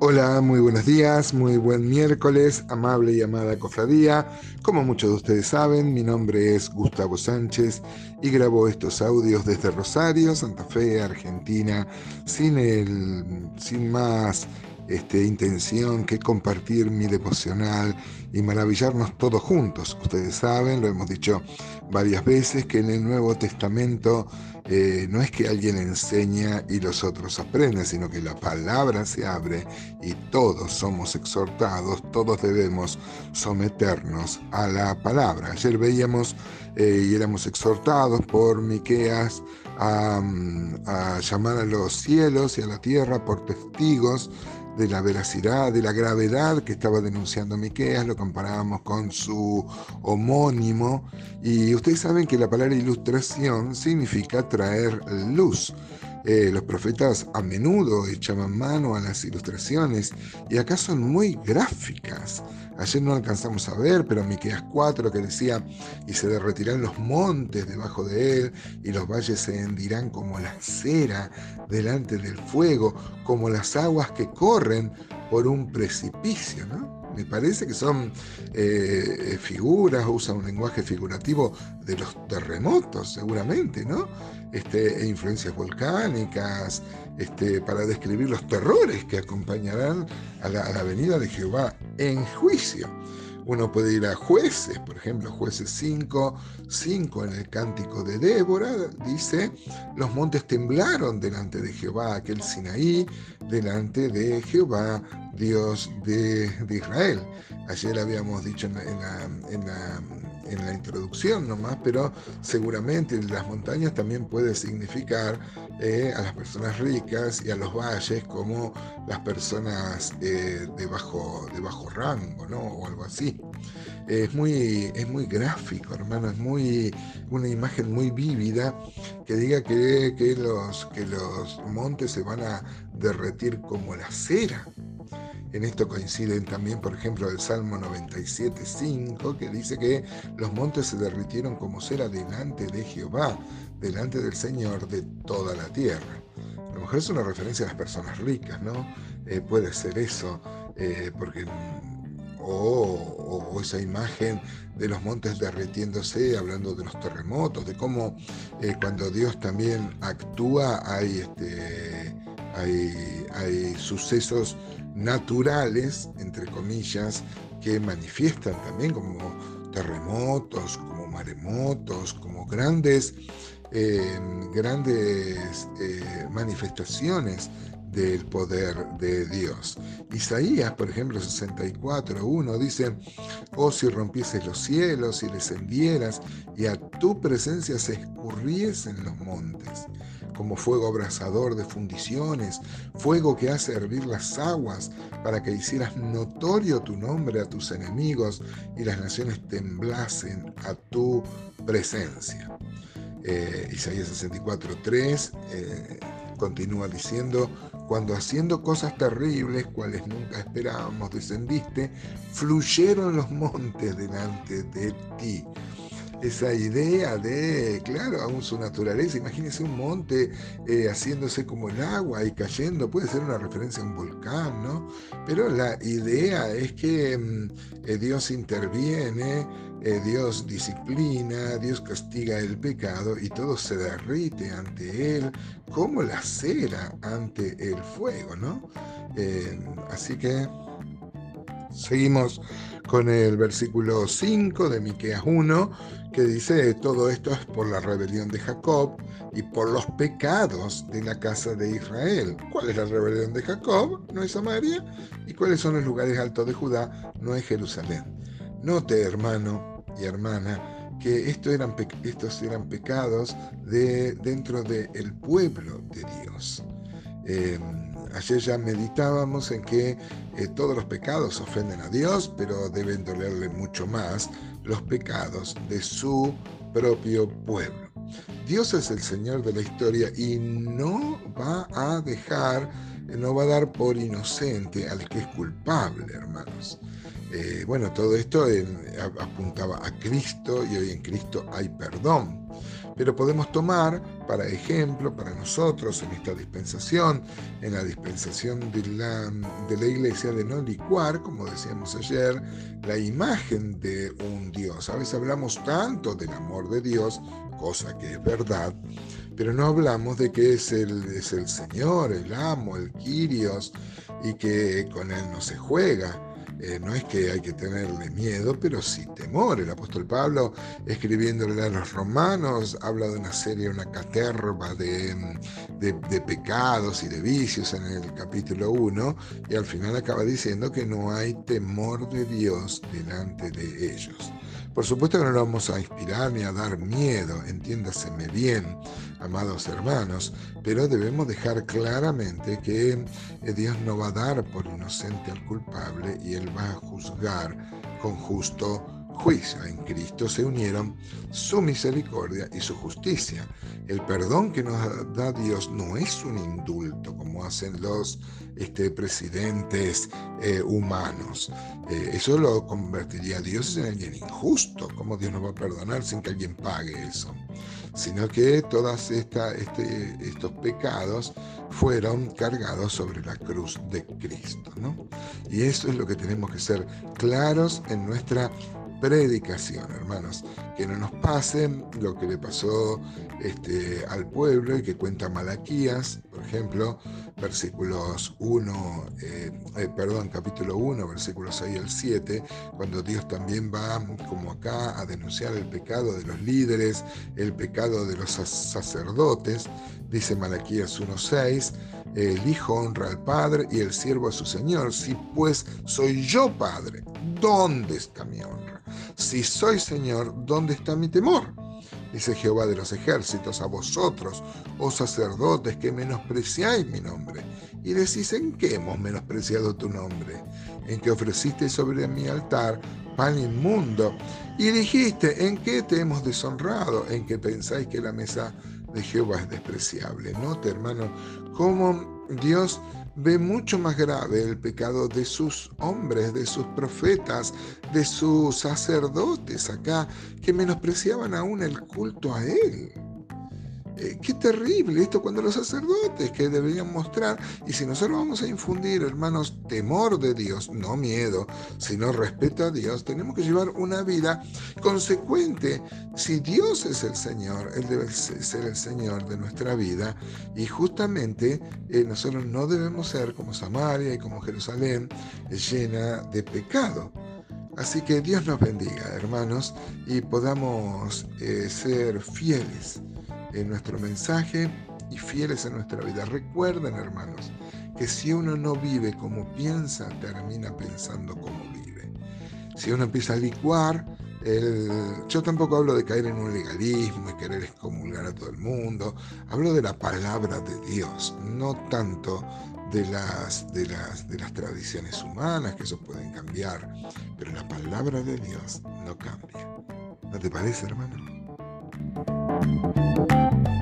Hola, muy buenos días, muy buen miércoles, amable y amada cofradía. Como muchos de ustedes saben, mi nombre es Gustavo Sánchez y grabo estos audios desde Rosario, Santa Fe, Argentina, sin, el, sin más este, intención que compartir mi devocional y maravillarnos todos juntos. Ustedes saben, lo hemos dicho varias veces, que en el Nuevo Testamento eh, no es que alguien enseña y los otros aprenden, sino que la palabra se abre y todos somos exhortados, todos debemos someternos a la palabra. Ayer veíamos eh, y éramos exhortados por Miqueas a, a llamar a los cielos y a la tierra por testigos de la veracidad, de la gravedad que estaba denunciando Miqueas, lo comparábamos con su homónimo, y ustedes saben que la palabra ilustración significa traer luz. Eh, los profetas a menudo echaban mano a las ilustraciones y acá son muy gráficas. Ayer no alcanzamos a ver, pero Miqueas 4 que decía, y se derretirán los montes debajo de él, y los valles se hendirán como la cera delante del fuego, como las aguas que corren por un precipicio, ¿no? Me parece que son eh, figuras, usa un lenguaje figurativo de los terremotos, seguramente, ¿no? Este, e influencias volcánicas, este, para describir los terrores que acompañarán a la venida de Jehová en juicio. Uno puede ir a jueces, por ejemplo, jueces 5, 5 en el cántico de Débora, dice, los montes temblaron delante de Jehová, aquel Sinaí, delante de Jehová, Dios de, Israel. Ayer habíamos dicho en en la introducción nomás, pero seguramente en las montañas también puede significar eh, a las personas ricas y a los valles como las personas eh, de, bajo, de bajo rango, ¿no? O algo así. Es muy, es muy gráfico, hermano, es muy, una imagen muy vívida que diga que, que, los, que los montes se van a derretir como la cera. En esto coinciden también, por ejemplo, el Salmo 97.5, que dice que los montes se derritieron como cera delante de Jehová, delante del Señor de toda la tierra. A lo mejor es una referencia a las personas ricas, ¿no? Eh, puede ser eso, eh, porque o, esa imagen de los montes derritiéndose, hablando de los terremotos, de cómo eh, cuando Dios también actúa hay, este, hay, hay sucesos naturales, entre comillas, que manifiestan también como terremotos, como maremotos, como grandes, eh, grandes eh, manifestaciones del poder de Dios. Isaías, por ejemplo, 64.1 dice, oh si rompieses los cielos y descendieras y a tu presencia se escurriesen los montes como fuego abrasador de fundiciones, fuego que hace hervir las aguas, para que hicieras notorio tu nombre a tus enemigos y las naciones temblasen a tu presencia. Eh, Isaías 64.3 eh, continúa diciendo, cuando haciendo cosas terribles, cuales nunca esperábamos, descendiste, fluyeron los montes delante de ti esa idea de, claro, aún su naturaleza. Imagínense un monte eh, haciéndose como el agua y cayendo, puede ser una referencia a un volcán, ¿no? Pero la idea es que mm, eh, Dios interviene, eh, Dios disciplina, Dios castiga el pecado y todo se derrite ante Él como la cera ante el fuego, ¿no? así que seguimos con el versículo 5 de Miqueas 1 que dice, todo esto es por la rebelión de Jacob y por los pecados de la casa de Israel. ¿Cuál es la rebelión de Jacob? No es Samaria. ¿Y cuáles son los lugares altos de Judá? No es Jerusalén. Note, hermano y hermana, que esto eran estos eran pecados de, dentro del pueblo de Dios. Em, ayer ya meditábamos en que eh, todos los pecados ofenden a Dios, pero deben dolerle mucho más los pecados de su propio pueblo. Dios es el Señor de la historia y no va a dejar, no va a dar por inocente al que es culpable, hermanos. Eh, bueno, todo esto apuntaba a Cristo y hoy en Cristo hay perdón. Pero podemos tomar, para ejemplo, para nosotros en esta dispensación, en la dispensación de la, de la iglesia, de no licuar, como decíamos ayer, la imagen de un Dios. A veces hablamos tanto del amor de Dios, cosa que es verdad, pero no hablamos de que es el, es el Señor, el amo, el Kyrios, y que con Él no se juega. Eh, no es que hay que tenerle miedo, pero sí temor. El apóstol Pablo, escribiéndole a los romanos, habla de una serie, una caterva de, de, pecados y de vicios en el capítulo 1, y al final acaba diciendo que no hay temor de Dios delante de ellos. Por supuesto que no lo vamos a inspirar ni a dar miedo, entiéndaseme bien, amados hermanos, pero debemos dejar claramente que eh, Dios no va a dar por inocente al culpable y Él va a juzgar con justo juicio. En Cristo se unieron su misericordia y su justicia. El perdón que nos da Dios no es un indulto como hacen los este, presidentes eh, humanos. Eh, eso lo convertiría a Dios en alguien injusto. ¿Cómo Dios nos va a perdonar sin que alguien pague eso? Sino que todos este, estos pecados fueron cargados sobre la cruz de Cristo. ¿no? Y eso es lo que tenemos que ser claros en nuestra predicación, hermanos. Que no nos pase lo que le pasó este, al pueblo y que cuenta Malaquías, por ejemplo, versículos 1, eh, eh, perdón, capítulo 1, versículos 6 al 7, cuando Dios también va, como acá, a denunciar el pecado de los líderes, el pecado de los sacerdotes, dice Malaquías 1.6, el Hijo honra al Padre y el siervo a su Señor. Si pues soy yo Padre, ¿dónde está mi honra? Si soy Señor, ¿dónde está mi temor? Dice Jehová de los ejércitos, a vosotros, oh sacerdotes, que menospreciáis mi nombre. Y decís, ¿en qué hemos menospreciado tu nombre? En que ofreciste sobre mi altar pan inmundo. Y dijiste, ¿en qué te hemos deshonrado? En que pensáis que la mesa de Jehová es despreciable. Note, hermano, cómo Dios ve mucho más grave el pecado de sus hombres, de sus profetas, de sus sacerdotes acá, que menospreciaban aún el culto a Él. Eh, qué terrible esto cuando los sacerdotes que deberían mostrar, y si nosotros vamos a infundir, hermanos, temor de Dios, no miedo, sino respeto a Dios, tenemos que llevar una vida consecuente. Si Dios es el Señor, Él debe ser el Señor de nuestra vida, y justamente eh, nosotros no debemos ser como Samaria y como Jerusalén, llena de pecado. Así que Dios nos bendiga, hermanos, y podamos eh, ser fieles en nuestro mensaje y fieles en nuestra vida. Recuerden, hermanos, que si uno no vive como piensa, termina pensando como vive. Si uno empieza a licuar, yo tampoco hablo de caer en un legalismo y querer excomulgar a todo el mundo. Hablo de la palabra de Dios, no tanto de las, de las, de las tradiciones humanas, que eso pueden cambiar, pero la palabra de Dios no cambia. ¿No te parece, hermano? thank you